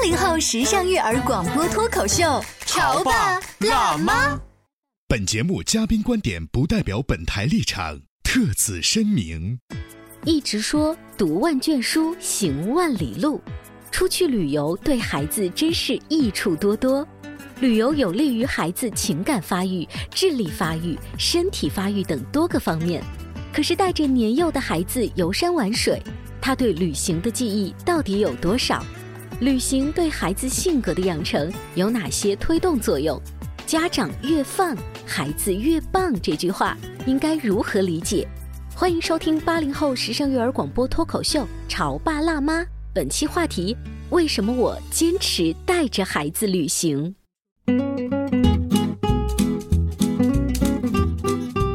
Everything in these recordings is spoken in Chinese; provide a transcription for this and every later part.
八零后时尚育儿广播脱口秀，潮爸辣妈。本节目嘉宾观点不代表本台立场，特此声明。一直说读万卷书，行万里路，出去旅游对孩子真是益处多多。旅游有利于孩子情感发育、智力发育、身体发育等多个方面。可是带着年幼的孩子游山玩水，他对旅行的记忆到底有多少？旅行对孩子性格的养成有哪些推动作用？家长越放，孩子越棒，这句话应该如何理解？欢迎收听八零后时尚育儿广播脱口秀《潮爸辣妈》，本期话题：为什么我坚持带着孩子旅行？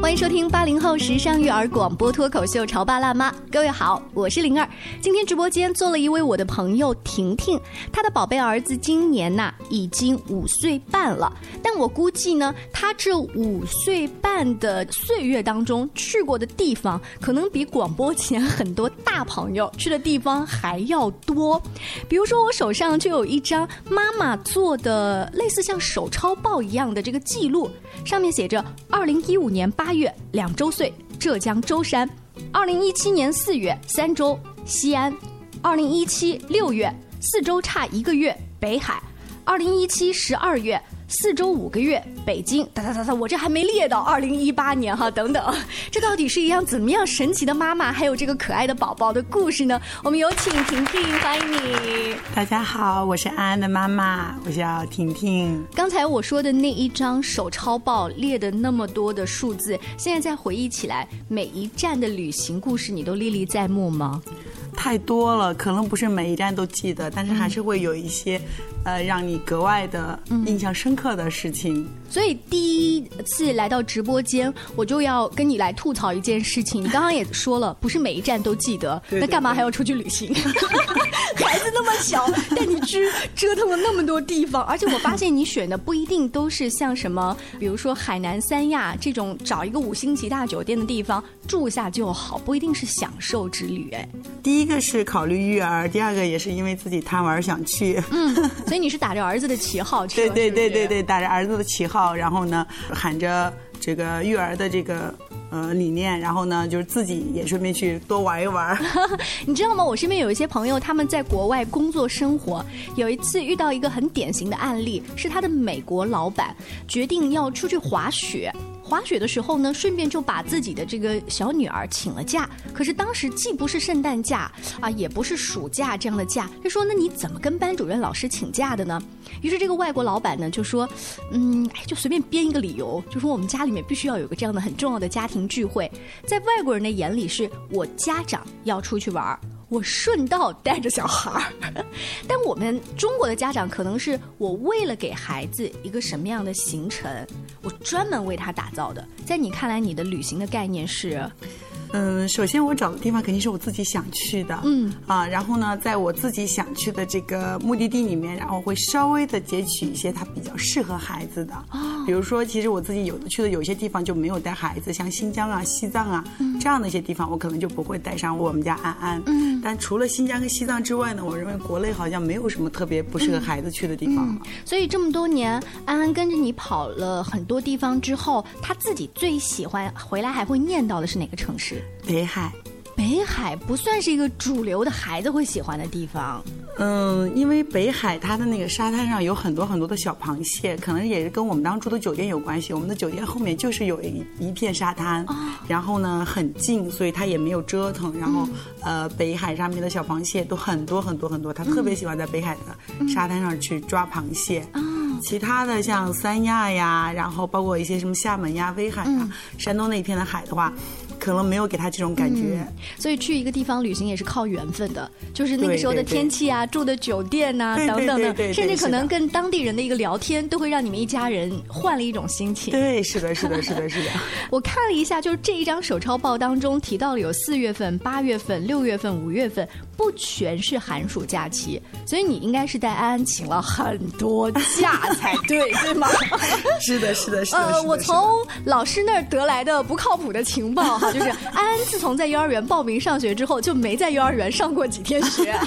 欢迎收听八零后时尚育儿广播脱口秀《潮爸辣妈》，各位好，我是灵儿。今天直播间坐了一位我的朋友婷婷，她的宝贝儿子今年呐已经五岁半了，但我估计呢，他这五岁半的岁月当中去过的地方，可能比广播前很多大朋友去的地方还要多。比如说，我手上就有一张妈妈做的类似像手抄报一样的这个记录，上面写着：二零一五年八月。两周岁，浙江舟山；二零一七年四月，三周，西安；二零一七六月，四周差一个月，北海；二零一七十二月。四周五个月，北京，哒哒哒哒，我这还没列到二零一八年哈，等等，这到底是一样怎么样神奇的妈妈，还有这个可爱的宝宝的故事呢？我们有请婷婷，欢迎你。大家好，我是安安的妈妈，我叫婷婷。刚才我说的那一张手抄报列的那么多的数字，现在再回忆起来，每一站的旅行故事，你都历历在目吗？太多了，可能不是每一站都记得，但是还是会有一些，呃，让你格外的印象深刻的事情。所以第一次来到直播间，我就要跟你来吐槽一件事情。你 刚刚也说了，不是每一站都记得，那干嘛还要出去旅行？孩子 那么小，带你去折腾了那么多地方，而且我发现你选的不一定都是像什么，比如说海南三亚这种找一个五星级大酒店的地方住下就好，不一定是享受之旅。哎，第一个是考虑育儿，第二个也是因为自己贪玩想去。嗯，所以你是打着儿子的旗号去？对对对对对，打着儿子的旗号，然后呢，喊着这个育儿的这个。呃，理念，然后呢，就是自己也顺便去多玩一玩。你知道吗？我身边有一些朋友，他们在国外工作生活。有一次遇到一个很典型的案例，是他的美国老板决定要出去滑雪。滑雪的时候呢，顺便就把自己的这个小女儿请了假。可是当时既不是圣诞假啊，也不是暑假这样的假。他说：“那你怎么跟班主任老师请假的呢？”于是这个外国老板呢就说：“嗯，哎，就随便编一个理由，就说我们家里面必须要有个这样的很重要的家庭聚会。在外国人的眼里，是我家长要出去玩儿。”我顺道带着小孩儿，但我们中国的家长可能是我为了给孩子一个什么样的行程，我专门为他打造的。在你看来，你的旅行的概念是？嗯，首先我找的地方肯定是我自己想去的，嗯。啊，然后呢，在我自己想去的这个目的地里面，然后会稍微的截取一些它比较适合孩子的，啊，比如说，其实我自己有的去的有些地方就没有带孩子，像新疆啊、西藏啊这样的一些地方，我可能就不会带上我们家安安，嗯，但除了新疆跟西藏之外呢，我认为国内好像没有什么特别不适合孩子去的地方了。所以这么多年，安安跟着你跑了很多地方之后，他自己最喜欢回来还会念叨的是哪个城市？北海，北海不算是一个主流的孩子会喜欢的地方。嗯，因为北海它的那个沙滩上有很多很多的小螃蟹，可能也是跟我们当初的酒店有关系。我们的酒店后面就是有一一片沙滩，然后呢很近，所以它也没有折腾。然后呃，北海上面的小螃蟹都很多很多很多，他特别喜欢在北海的沙滩上去抓螃蟹。其他的像三亚呀，然后包括一些什么厦门呀、威海呀、山东那一片的海的话。可能没有给他这种感觉，所以去一个地方旅行也是靠缘分的，就是那个时候的天气啊、住的酒店呐等等的，甚至可能跟当地人的一个聊天，都会让你们一家人换了一种心情。对，是的，是的，是的，是的。我看了一下，就是这一张手抄报当中提到了有四月份、八月份、六月份、五月份，不全是寒暑假期，所以你应该是带安安请了很多假才对，对吗？是的，是的，是的。呃，我从老师那儿得来的不靠谱的情报哈。就是安安自从在幼儿园报名上学之后，就没在幼儿园上过几天学。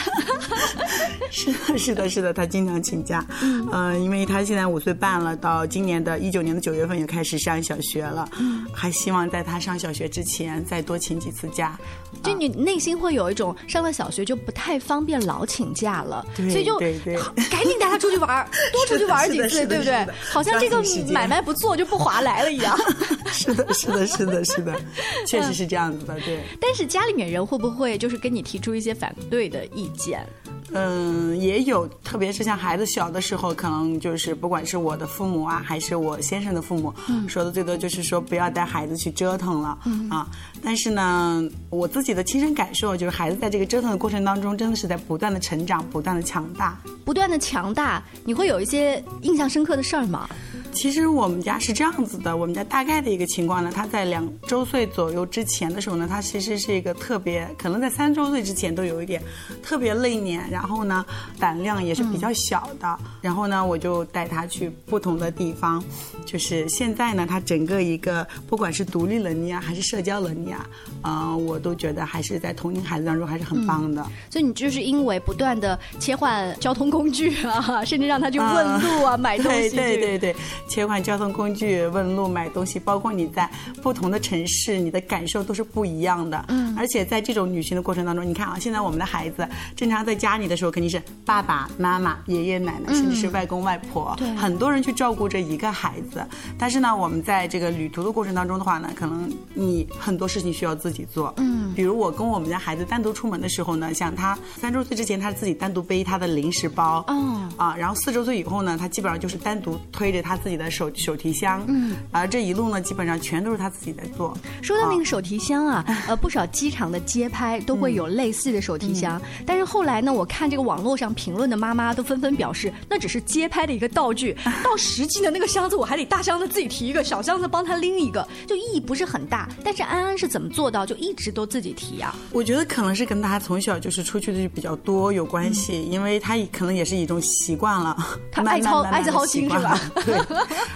是的，是的，是的，他经常请假。嗯，因为他现在五岁半了，到今年的一九年的九月份也开始上小学了。嗯，还希望在他上小学之前再多请几次假。就你内心会有一种上了小学就不太方便老请假了，所以就赶紧带他出去玩 多出去玩几次，对不对？好像这个买卖不做就不划来了一样。是的，是的，是的，是的，确实是这样子的，对。但是家里面人会不会就是跟你提出一些反对的意见？嗯，也有，特别是像孩子小的时候，可能就是不管是我的父母啊，还是我先生的父母，说的最多就是说不要带孩子去折腾了啊。但是呢，我自己的亲身感受就是，孩子在这个折腾的过程当中，真的是在不断的成长，不断的强大，不断的强大。你会有一些印象深刻的事儿吗？其实我们家是这样子的，我们家大概的一个情况呢，他在两周岁左右之前的时候呢，他其实是一个特别，可能在三周岁之前都有一点特别内敛，然后呢胆量也是比较小的，然后呢我就带他去不同的地方，就是现在呢他整个一个不管是独立能力啊还是社交能力啊，嗯我都觉得还是在同龄孩子当中还是很棒的。所以你就是因为不断的切换交通工具啊，甚至让他去问路啊 买东西，对对对。切换交通工具、问路、买东西，包括你在不同的城市，你的感受都是不一样的。嗯，而且在这种旅行的过程当中，你看啊，现在我们的孩子正常在家里的时候，肯定是爸爸妈妈、爷爷奶奶，甚至是外公外婆，很多人去照顾这一个孩子。但是呢，我们在这个旅途的过程当中的话呢，可能你很多事情需要自己做。嗯，比如我跟我们家孩子单独出门的时候呢，像他三周岁之前，他自己单独背他的零食包。哦，啊，然后四周岁以后呢，他基本上就是单独推着他自己。的手手提箱，嗯，而这一路呢，基本上全都是他自己在做。说到那个手提箱啊，呃，不少机场的街拍都会有类似的手提箱，但是后来呢，我看这个网络上评论的妈妈都纷纷表示，那只是街拍的一个道具，到实际的那个箱子，我还得大箱子自己提一个，小箱子帮他拎一个，就意义不是很大。但是安安是怎么做到就一直都自己提啊？我觉得可能是跟他从小就是出去的就比较多有关系，因为他可能也是一种习惯了，他爱操爱操心是吧？对。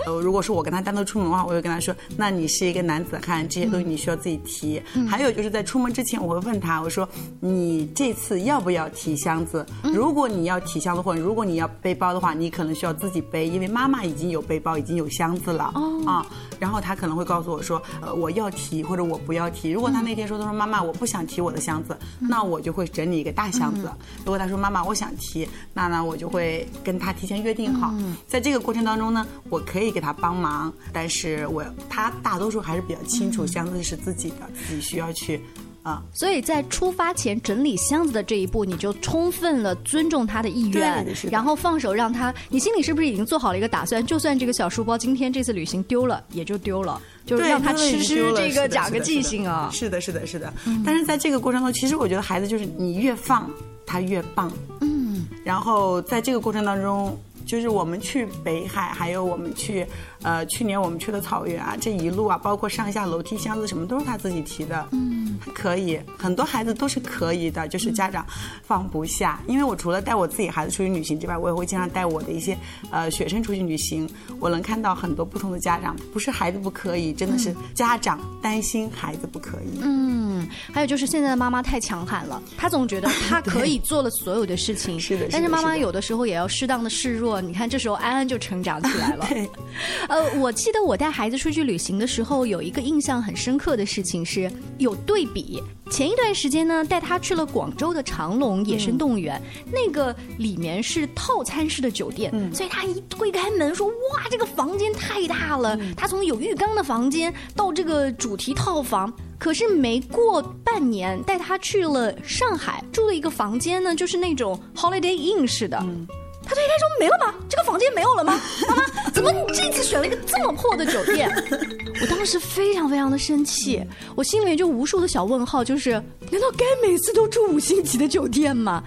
呃，如果说我跟他单独出门的话，我会跟他说：“那你是一个男子汉，这些东西你需要自己提。”还有就是在出门之前，我会问他：“我说你这次要不要提箱子？如果你要提箱子，或者如果你要背包的话，你可能需要自己背，因为妈妈已经有背包，已经有箱子了啊。”然后他可能会告诉我说：“呃，我要提，或者我不要提。”如果他那天说：“他说妈妈，我不想提我的箱子。”那我就会整理一个大箱子。如果他说：“妈妈，我想提。”那呢，我就会跟他提前约定好，在这个过程当中呢，我可以给。他帮忙，但是我他大多数还是比较清楚箱子是自己的，自己需要去啊。所以在出发前整理箱子的这一步，你就充分了尊重他的意愿，然后放手让他。你心里是不是已经做好了一个打算？就算这个小书包今天这次旅行丢了，也就丢了，就是让他吃吃这个长个记性啊。是的，是的，是的。但是在这个过程中，其实我觉得孩子就是你越放他越棒。嗯。然后在这个过程当中。就是我们去北海，还有我们去，呃，去年我们去的草原啊，这一路啊，包括上下楼梯、箱子什么，都是他自己提的。嗯，可以，很多孩子都是可以的，就是家长放不下。因为我除了带我自己孩子出去旅行之外，我也会经常带我的一些呃学生出去旅行。我能看到很多不同的家长，不是孩子不可以，真的是家长担心孩子不可以。嗯，还有就是现在的妈妈太强悍了，她总觉得 她可以做了所有的事情。是的，但是妈妈有的时候也要适当的示弱。你看，这时候安安就成长起来了。呃，我记得我带孩子出去旅行的时候，有一个印象很深刻的事情是，有对比。前一段时间呢，带他去了广州的长隆野生动物园，那个里面是套餐式的酒店，所以他一推开门说：“哇，这个房间太大了！”他从有浴缸的房间到这个主题套房。可是没过半年，带他去了上海，住了一个房间呢，就是那种 Holiday Inn 式的。他推开说：“没了吗？这个房间没有了吗？妈妈，怎么你这次选了一个这么破的酒店？”我当时非常非常的生气，我心里面就无数的小问号，就是难道该每次都住五星级的酒店吗？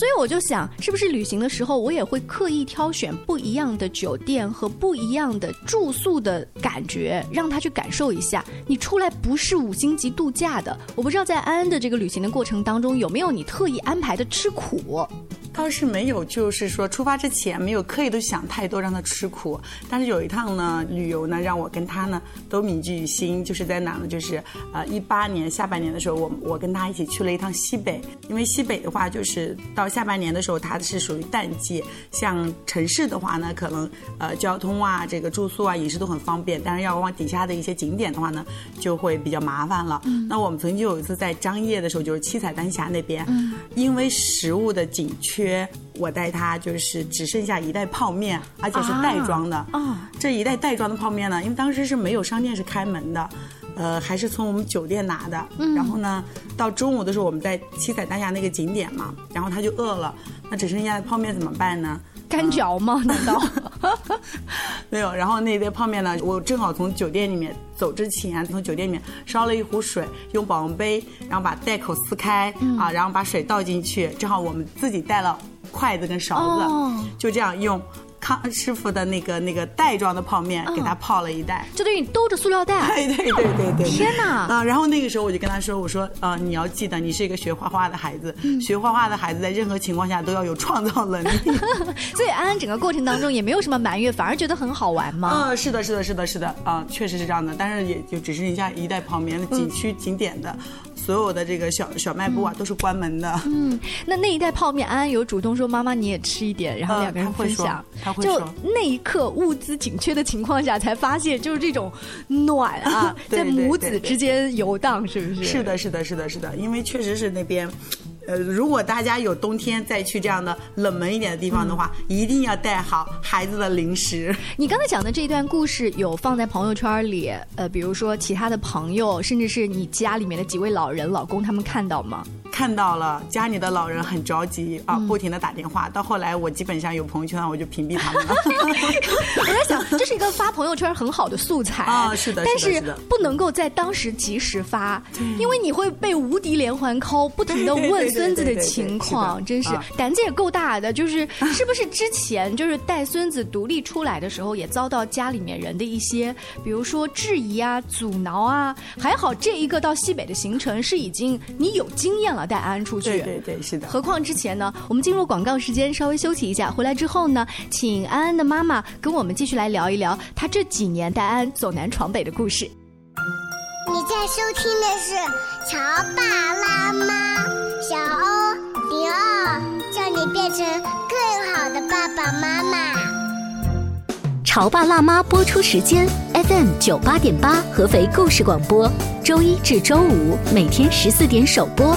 所以我就想，是不是旅行的时候，我也会刻意挑选不一样的酒店和不一样的住宿的感觉，让他去感受一下。你出来不是五星级度假的，我不知道在安安的这个旅行的过程当中，有没有你特意安排的吃苦。倒是没有，就是说出发之前没有刻意的想太多让他吃苦。但是有一趟呢，旅游呢，让我跟他呢都铭记于心，就是在哪呢？就是呃一八年下半年的时候，我我跟他一起去了一趟西北。因为西北的话，就是到下半年的时候，它是属于淡季。像城市的话呢，可能呃交通啊、这个住宿啊、饮食都很方便，但是要往底下的一些景点的话呢，就会比较麻烦了。那我们曾经有一次在张掖的时候，就是七彩丹霞那边，因为食物的紧缺。我带他就是只剩下一袋泡面，而且是袋装的。啊，这一袋袋装的泡面呢，因为当时是没有商店是开门的，呃，还是从我们酒店拿的。然后呢，到中午的时候我们在七彩丹霞那个景点嘛，然后他就饿了，那只剩下的泡面怎么办呢？干嚼吗？难道？没有。然后那杯泡面呢，我正好从酒店里面走之前，从酒店里面烧了一壶水，用保温杯，然后把袋口撕开啊，然后把水倒进去，正好我们自己带了筷子跟勺子，就这样用。康师傅的那个那个袋装的泡面，给他泡了一袋，就等于你兜着塑料袋。对对对对对。天哪！啊，然后那个时候我就跟他说：“我说，呃，你要记得，你是一个学画画的孩子，学画画的孩子在任何情况下都要有创造能力。”所以安安整个过程当中也没有什么埋怨，反而觉得很好玩嘛？嗯，是的，是的，是的，是的，啊，确实是这样的。但是也就只剩下一袋泡面，景区景点的。所有的这个小小卖部啊，都是关门的。嗯，那那一袋泡面，安安有主动说：“妈妈，你也吃一点。”然后两个人分享。他会说，就那一刻物资紧缺的情况下，才发现就是这种暖啊，在母子之间游荡，是不是？是的，是的，是的，是的，因为确实是那边。呃，如果大家有冬天再去这样的冷门一点的地方的话，一定要带好孩子的零食。你刚才讲的这一段故事有放在朋友圈里，呃，比如说其他的朋友，甚至是你家里面的几位老人、老公，他们看到吗？看到了，家里的老人很着急啊，不停的打电话。到后来，我基本上有朋友圈，我就屏蔽他们了。我在想，这是一个发朋友圈很好的素材 啊，是的，但是不能够在当时及时发，因为你会被无敌连环 call，不停的问孙子的情况，真是胆子也够大的。就是是不是之前就是带孙子独立出来的时候，也遭到家里面人的一些，比如说质疑啊、阻挠啊。还好这一个到西北的行程是已经你有经验了。带安安出去，对对对，是的。何况之前呢，我们进入广告时间，稍微休息一下。回来之后呢，请安安的妈妈跟我们继续来聊一聊她这几年带安走南闯北的故事。你在收听的是《乔爸拉妈》，小欧零二，叫你变成更好的爸爸妈妈。潮爸辣妈播出时间：FM 九八点八，合肥故事广播，周一至周五每天十四点首播，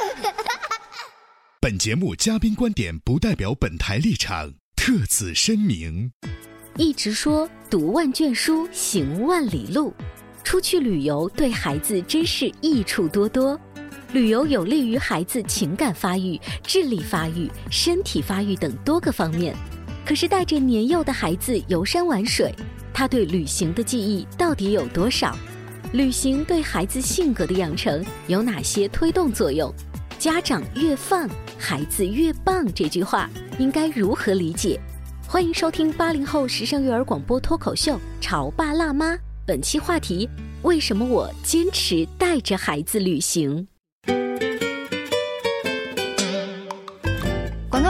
本节目嘉宾观点不代表本台立场，特此声明。一直说读万卷书，行万里路。出去旅游对孩子真是益处多多。旅游有利于孩子情感发育、智力发育、身体发育等多个方面。可是带着年幼的孩子游山玩水，他对旅行的记忆到底有多少？旅行对孩子性格的养成有哪些推动作用？家长越放，孩子越棒。这句话应该如何理解？欢迎收听八零后时尚育儿广播脱口秀《潮爸辣妈》。本期话题：为什么我坚持带着孩子旅行？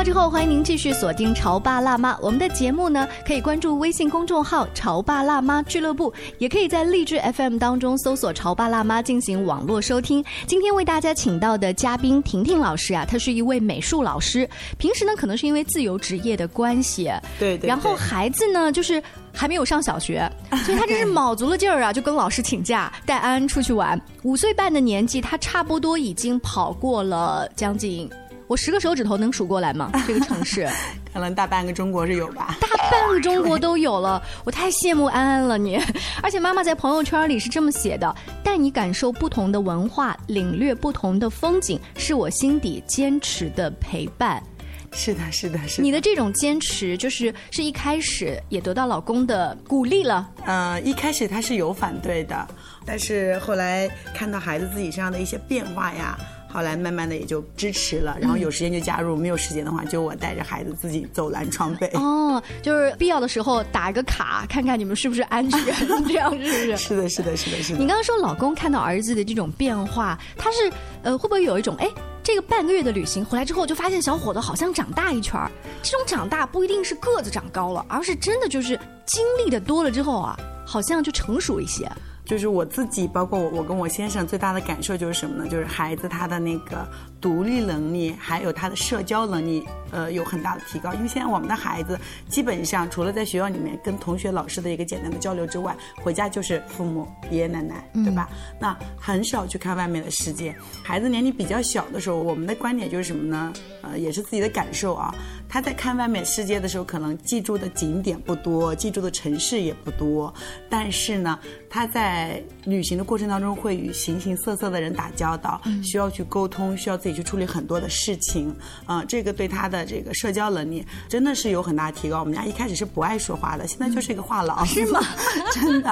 告之后，欢迎您继续锁定《潮爸辣妈》。我们的节目呢，可以关注微信公众号“潮爸辣妈俱乐部”，也可以在荔枝 FM 当中搜索“潮爸辣妈”进行网络收听。今天为大家请到的嘉宾婷婷老师啊，她是一位美术老师，平时呢可能是因为自由职业的关系，对对，然后孩子呢就是还没有上小学，所以他真是卯足了劲儿啊，就跟老师请假带安安出去玩。五岁半的年纪，他差不多已经跑过了将近。我十个手指头能数过来吗？这个城市，可能大半个中国是有吧。大半个中国都有了，我太羡慕安安了你。而且妈妈在朋友圈里是这么写的：带你感受不同的文化，领略不同的风景，是我心底坚持的陪伴。是的，是的，是的。你的这种坚持，就是是一开始也得到老公的鼓励了。呃，一开始他是有反对的，但是后来看到孩子自己身上的一些变化呀。后来慢慢的也就支持了，然后有时间就加入，没有时间的话就我带着孩子自己走南闯北。哦，就是必要的时候打个卡，看看你们是不是安全，这样是不是？是的，是的，是的，是的。你刚刚说老公看到儿子的这种变化，他是呃会不会有一种哎，这个半个月的旅行回来之后，就发现小伙子好像长大一圈儿。这种长大不一定是个子长高了，而是真的就是经历的多了之后啊，好像就成熟一些。就是我自己，包括我，我跟我先生最大的感受就是什么呢？就是孩子他的那个独立能力，还有他的社交能力，呃，有很大的提高。因为现在我们的孩子基本上除了在学校里面跟同学、老师的一个简单的交流之外，回家就是父母、爷爷奶奶，对吧？那很少去看外面的世界。孩子年龄比较小的时候，我们的观点就是什么呢？呃，也是自己的感受啊。他在看外面世界的时候，可能记住的景点不多，记住的城市也不多，但是呢，他在旅行的过程当中会与形形色色的人打交道，需要去沟通，需要自己去处理很多的事情，啊，这个对他的这个社交能力真的是有很大提高。我们家一开始是不爱说话的，现在就是一个话痨，是吗？真的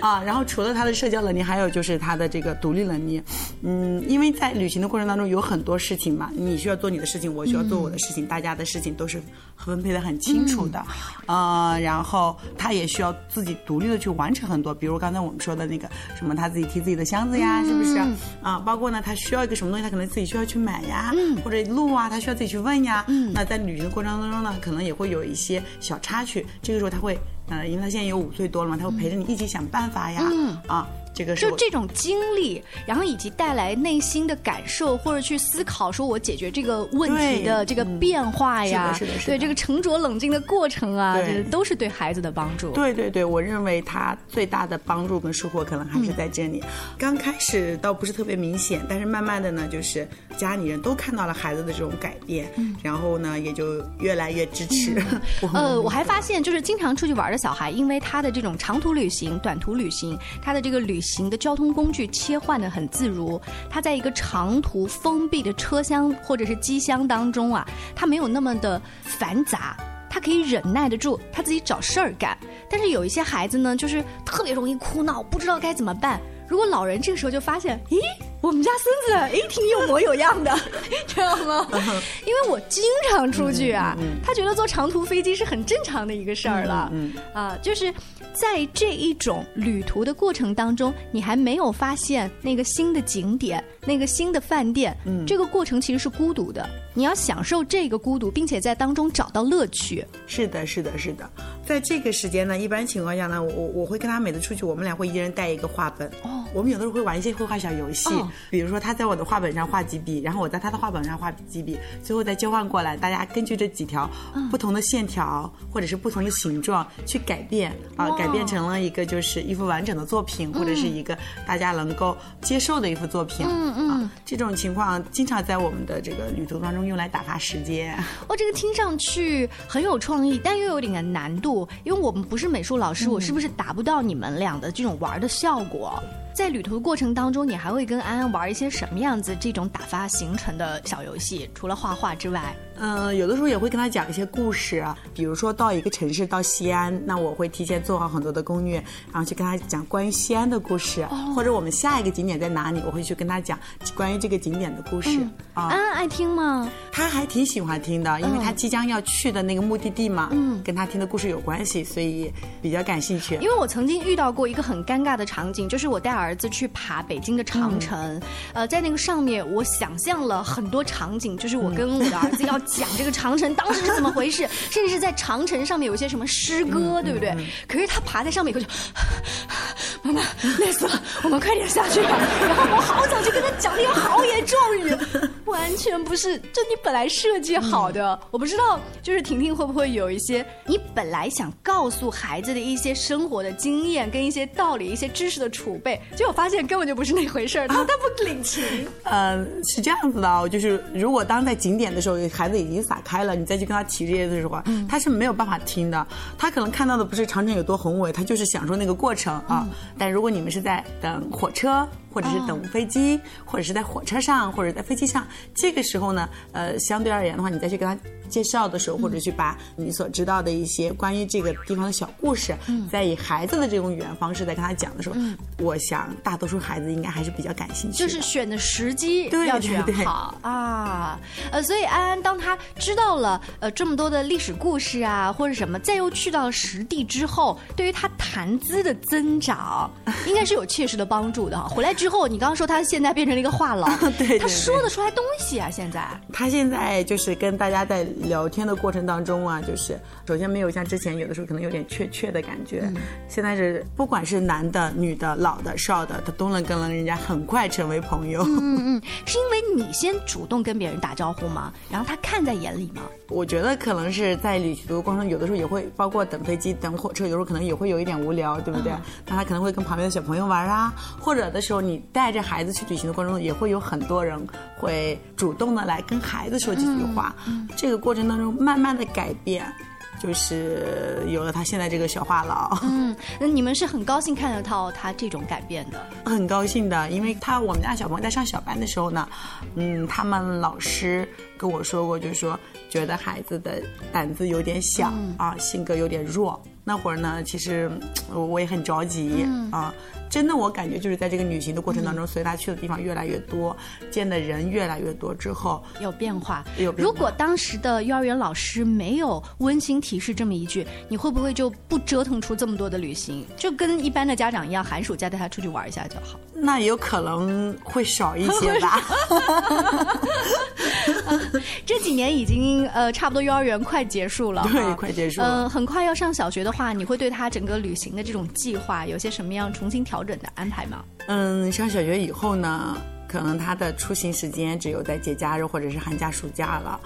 啊。然后除了他的社交能力，还有就是他的这个独立能力，嗯，因为在旅行的过程当中有很多事情嘛，你需要做你的事情，我需要做我的事情，大家的事情。都是分配的很清楚的，呃，然后他也需要自己独立的去完成很多，比如刚才我们说的那个什么，他自己提自己的箱子呀，是不是？啊，包括呢，他需要一个什么东西，他可能自己需要去买呀，或者路啊，他需要自己去问呀。那在旅行的过程当中呢，可能也会有一些小插曲，这个时候他会，呃，因为他现在有五岁多了嘛，他会陪着你一起想办法呀，啊。这个就这种经历，然后以及带来内心的感受，或者去思考，说我解决这个问题的这个变化呀，对这个沉着冷静的过程啊，这都是对孩子的帮助。对对对，我认为他最大的帮助跟收获可能还是在这里。刚开始倒不是特别明显，但是慢慢的呢，就是家里人都看到了孩子的这种改变，然后呢，也就越来越支持。呃，我还发现，就是经常出去玩的小孩，因为他的这种长途旅行、短途旅行，他的这个旅行的交通工具切换的很自如，他在一个长途封闭的车厢或者是机箱当中啊，他没有那么的繁杂，他可以忍耐得住，他自己找事儿干。但是有一些孩子呢，就是特别容易哭闹，不知道该怎么办。如果老人这个时候就发现，咦，我们家孙子哎挺有模有样的，知道吗？因为我经常出去啊，他觉得坐长途飞机是很正常的一个事儿了，啊，就是。在这一种旅途的过程当中，你还没有发现那个新的景点、那个新的饭店，嗯，这个过程其实是孤独的。你要享受这个孤独，并且在当中找到乐趣。是的，是的，是的。在这个时间呢，一般情况下呢，我我会跟他每次出去，我们俩会一人带一个画本。哦，我们有的时候会玩一些绘画小游戏，比如说他在我的画本上画几笔，然后我在他的画本上画几笔，最后再交换过来，大家根据这几条不同的线条或者是不同的形状去改变啊。改变成了一个就是一幅完整的作品，或者是一个大家能够接受的一幅作品。嗯嗯，这种情况经常在我们的这个旅途当中用来打发时间。哦，这个听上去很有创意，但又有点难度，因为我们不是美术老师，我是不是达不到你们俩的这种玩的效果？在旅途过程当中，你还会跟安安玩一些什么样子这种打发行程的小游戏？除了画画之外？嗯，有的时候也会跟他讲一些故事，比如说到一个城市，到西安，那我会提前做好很多的攻略，然后去跟他讲关于西安的故事，或者我们下一个景点在哪里，我会去跟他讲关于这个景点的故事。啊，安安爱听吗？他还挺喜欢听的，因为他即将要去的那个目的地嘛，嗯，跟他听的故事有关系，所以比较感兴趣。因为我曾经遇到过一个很尴尬的场景，就是我带儿子去爬北京的长城，呃，在那个上面，我想象了很多场景，就是我跟我的儿子 要。讲这个长城当时是怎么回事，甚至是在长城上面有一些什么诗歌，对不对？可是他爬在上面以后就，妈妈累死了，我们快点下去吧。然后我好早就跟他讲那个豪言壮语，完全不是就你本来设计好的。我不知道，就是婷婷会不会有一些你本来想告诉孩子的一些生活的经验跟一些道理、一些知识的储备，结果发现根本就不是那回事儿，他他不领情。呃，是这样子的，就是如果当在景点的时候，孩子。已经撒开了，你再去跟他提这些的时候，他是没有办法听的。他可能看到的不是长城有多宏伟，他就是享受那个过程啊。但如果你们是在等火车，或者是等飞机，或者是在火车上，或者在飞机上，这个时候呢，呃，相对而言的话，你再去跟他。介绍的时候，或者去把你所知道的一些关于这个地方的小故事，在以孩子的这种语言方式在跟他讲的时候，我想大多数孩子应该还是比较感兴趣。就是选的时机要选好啊，呃，所以安安当他知道了呃这么多的历史故事啊，或者什么，再又去到实地之后，对于他谈资的增长，应该是有切实的帮助的哈。回来之后，你刚刚说他现在变成了一个话痨，对，他说得出来东西啊，现在他现在就是跟大家在。聊天的过程当中啊，就是首先没有像之前有的时候可能有点怯怯的感觉，现在是不管是男的、女的、老的、少的，他都能跟人家很快成为朋友。嗯嗯，是因为你先主动跟别人打招呼吗？然后他看在眼里吗？我觉得可能是在旅途过程中，有的时候也会包括等飞机、等火车，有时候可能也会有一点无聊，对不对？那他可能会跟旁边的小朋友玩啊，或者的时候你带着孩子去旅行的过程中，也会有很多人会主动的来跟孩子说几句话。这个过程当中慢慢的改变，就是有了他现在这个小话痨。嗯，那你们是很高兴看得到他这种改变的？很高兴的，因为他我们家小朋友在上小班的时候呢，嗯，他们老师跟我说过，就是说。觉得孩子的胆子有点小啊，性格有点弱。那会儿呢，其实我也很着急啊。真的，我感觉就是在这个旅行的过程当中，随他去的地方越来越多，见的人越来越多之后，有变化。有变。如果当时的幼儿园老师没有温馨提示这么一句，你会不会就不折腾出这么多的旅行？就跟一般的家长一样，寒暑假带他出去玩一下就好。那有可能会少一些吧。这几年已经呃，差不多幼儿园快结束了，对，快结束了。嗯，很快要上小学的话，你会对他整个旅行的这种计划有些什么样重新调？准的安排吗？嗯，上小学以后呢，可能他的出行时间只有在节假日或者是寒假暑假了。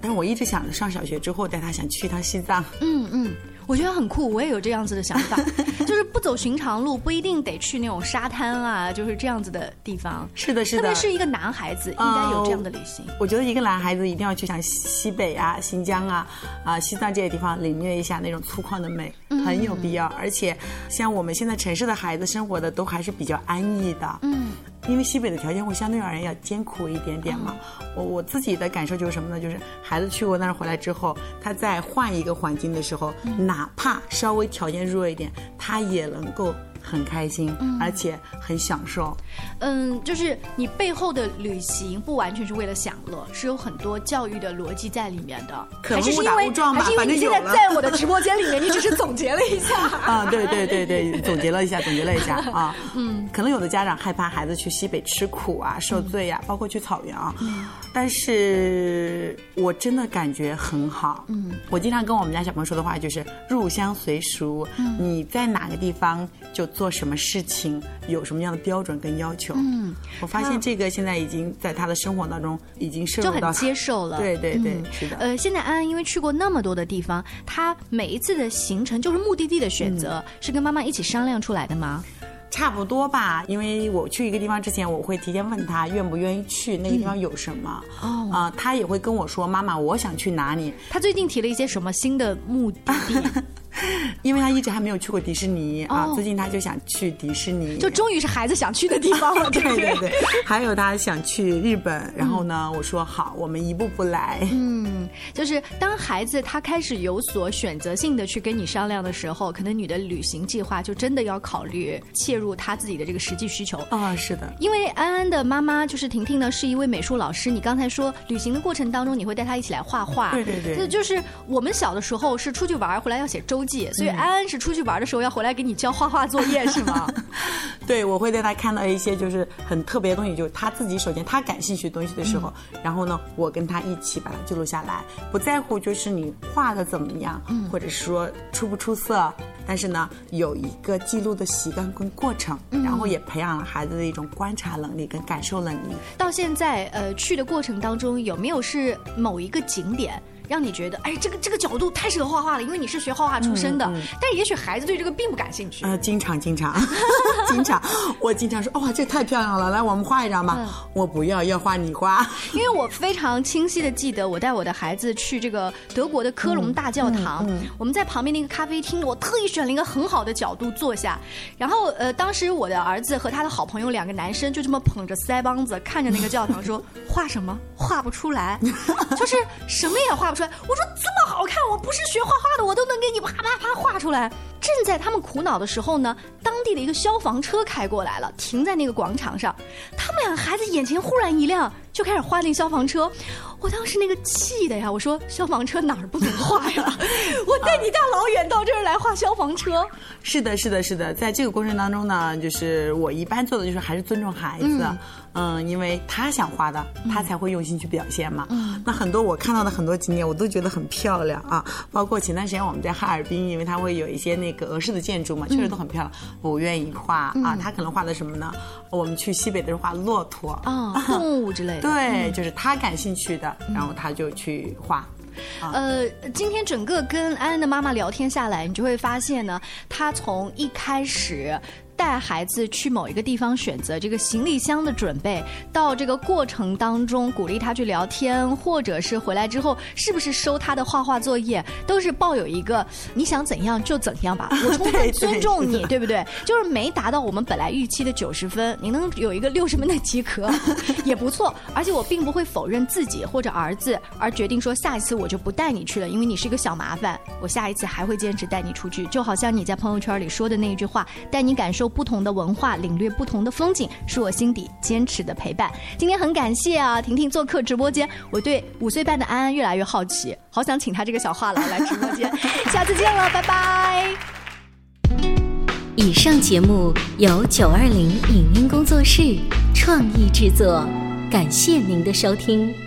但是我一直想着上小学之后带他想去一趟西藏。嗯嗯。我觉得很酷，我也有这样子的想法，就是不走寻常路，不一定得去那种沙滩啊，就是这样子的地方。是的，是的。特别是一个男孩子，应该有这样的旅行。我觉得一个男孩子一定要去像西北啊、新疆啊、啊西藏这些地方领略一下那种粗犷的美，很有必要。而且，像我们现在城市的孩子生活的都还是比较安逸的。嗯。因为西北的条件会相对而言要艰苦一点点嘛，我我自己的感受就是什么呢？就是孩子去过那儿回来之后，他在换一个环境的时候，哪怕稍微条件弱一点，他也能够。很开心，而且很享受。嗯，就是你背后的旅行不完全是为了享乐，是有很多教育的逻辑在里面的。可误打误撞吧，反正现在在我的直播间里面，你只是总结了一下。啊，对对对对，总结了一下，总结了一下啊。嗯，可能有的家长害怕孩子去西北吃苦啊、受罪呀，包括去草原啊。嗯。但是我真的感觉很好。嗯。我经常跟我们家小朋友说的话就是“入乡随俗”。嗯。你在哪个地方就。做什么事情有什么样的标准跟要求？嗯，我发现这个现在已经在他的生活当中已经受到接受了。对对对，是的。呃，现在安安因为去过那么多的地方，他每一次的行程就是目的地的选择，是跟妈妈一起商量出来的吗？差不多吧，因为我去一个地方之前，我会提前问他愿不愿意去那个地方有什么。哦，啊，他也会跟我说：“妈妈，我想去哪里。”他最近提了一些什么新的目的地？因为他一直还没有去过迪士尼啊，最近他就想去迪士尼，就终于是孩子想去的地方了。对对对，还有他想去日本，然后呢，我说好，我们一步步来。嗯，就是当孩子他开始有所选择性的去跟你商量的时候，可能你的旅行计划就真的要考虑切入他自己的这个实际需求啊。是的，因为安安的妈妈就是婷婷呢，是一位美术老师。你刚才说旅行的过程当中，你会带他一起来画画。对对对，这就是我们小的时候是出去玩回来要写周记，所以安安是出去玩的时候要回来给你交画画作业，是吗？对，我会带他看到一些就是很特别的东西，就是他自己首先他感兴趣的东西的时候，然后呢，我跟他一起把它记录下来，不在乎就是你画的怎么样，或者是说出不出色，但是呢，有一个记录的习惯跟过程，然后也培养了孩子的一种观察能力跟感受能力。到现在，呃，去的过程当中有没有是某一个景点？让你觉得，哎，这个这个角度太适合画画了，因为你是学画画出身的。但也许孩子对这个并不感兴趣。呃，经常经常 经常，我经常说，哇，这太漂亮了，来，我们画一张吧。我不要，要画你画。因为我非常清晰的记得，我带我的孩子去这个德国的科隆大教堂，我们在旁边那个咖啡厅，我特意选了一个很好的角度坐下。然后，呃，当时我的儿子和他的好朋友两个男生就这么捧着腮帮子看着那个教堂，说 画什么？画不出来，就是什么也画。出来，我说这么好看，我不是学画画的，我都能给你啪啪啪画出来。正在他们苦恼的时候呢，当地的一个消防车开过来了，停在那个广场上。他们两个孩子眼前忽然一亮，就开始画那消防车。我当时那个气的呀，我说消防车哪儿不能画呀？我带你大老远到这儿来画消防车。是的，是的，是的，在这个过程当中呢，就是我一般做的就是还是尊重孩子。嗯，因为他想画的，他才会用心去表现嘛。嗯，那很多我看到的很多景点，我都觉得很漂亮啊。包括前段时间我们在哈尔滨，因为它会有一些那个俄式的建筑嘛，确实都很漂亮。我愿意画啊，他可能画的什么呢？我们去西北的时候画骆驼啊，动物之类的。对，就是他感兴趣的，然后他就去画。呃，今天整个跟安安的妈妈聊天下来，你就会发现呢，他从一开始。带孩子去某一个地方选择这个行李箱的准备，到这个过程当中鼓励他去聊天，或者是回来之后是不是收他的画画作业，都是抱有一个你想怎样就怎样吧，我充分尊重你，对不对？就是没达到我们本来预期的九十分，你能有一个六十分的及格 也不错。而且我并不会否认自己或者儿子，而决定说下一次我就不带你去了，因为你是一个小麻烦。我下一次还会坚持带你出去，就好像你在朋友圈里说的那一句话，带你感受。不同的文化，领略不同的风景，是我心底坚持的陪伴。今天很感谢啊，婷婷做客直播间，我对五岁半的安安越来越好奇，好想请他这个小话痨来直播间。下次见了，拜拜。以上节目由九二零影音工作室创意制作，感谢您的收听。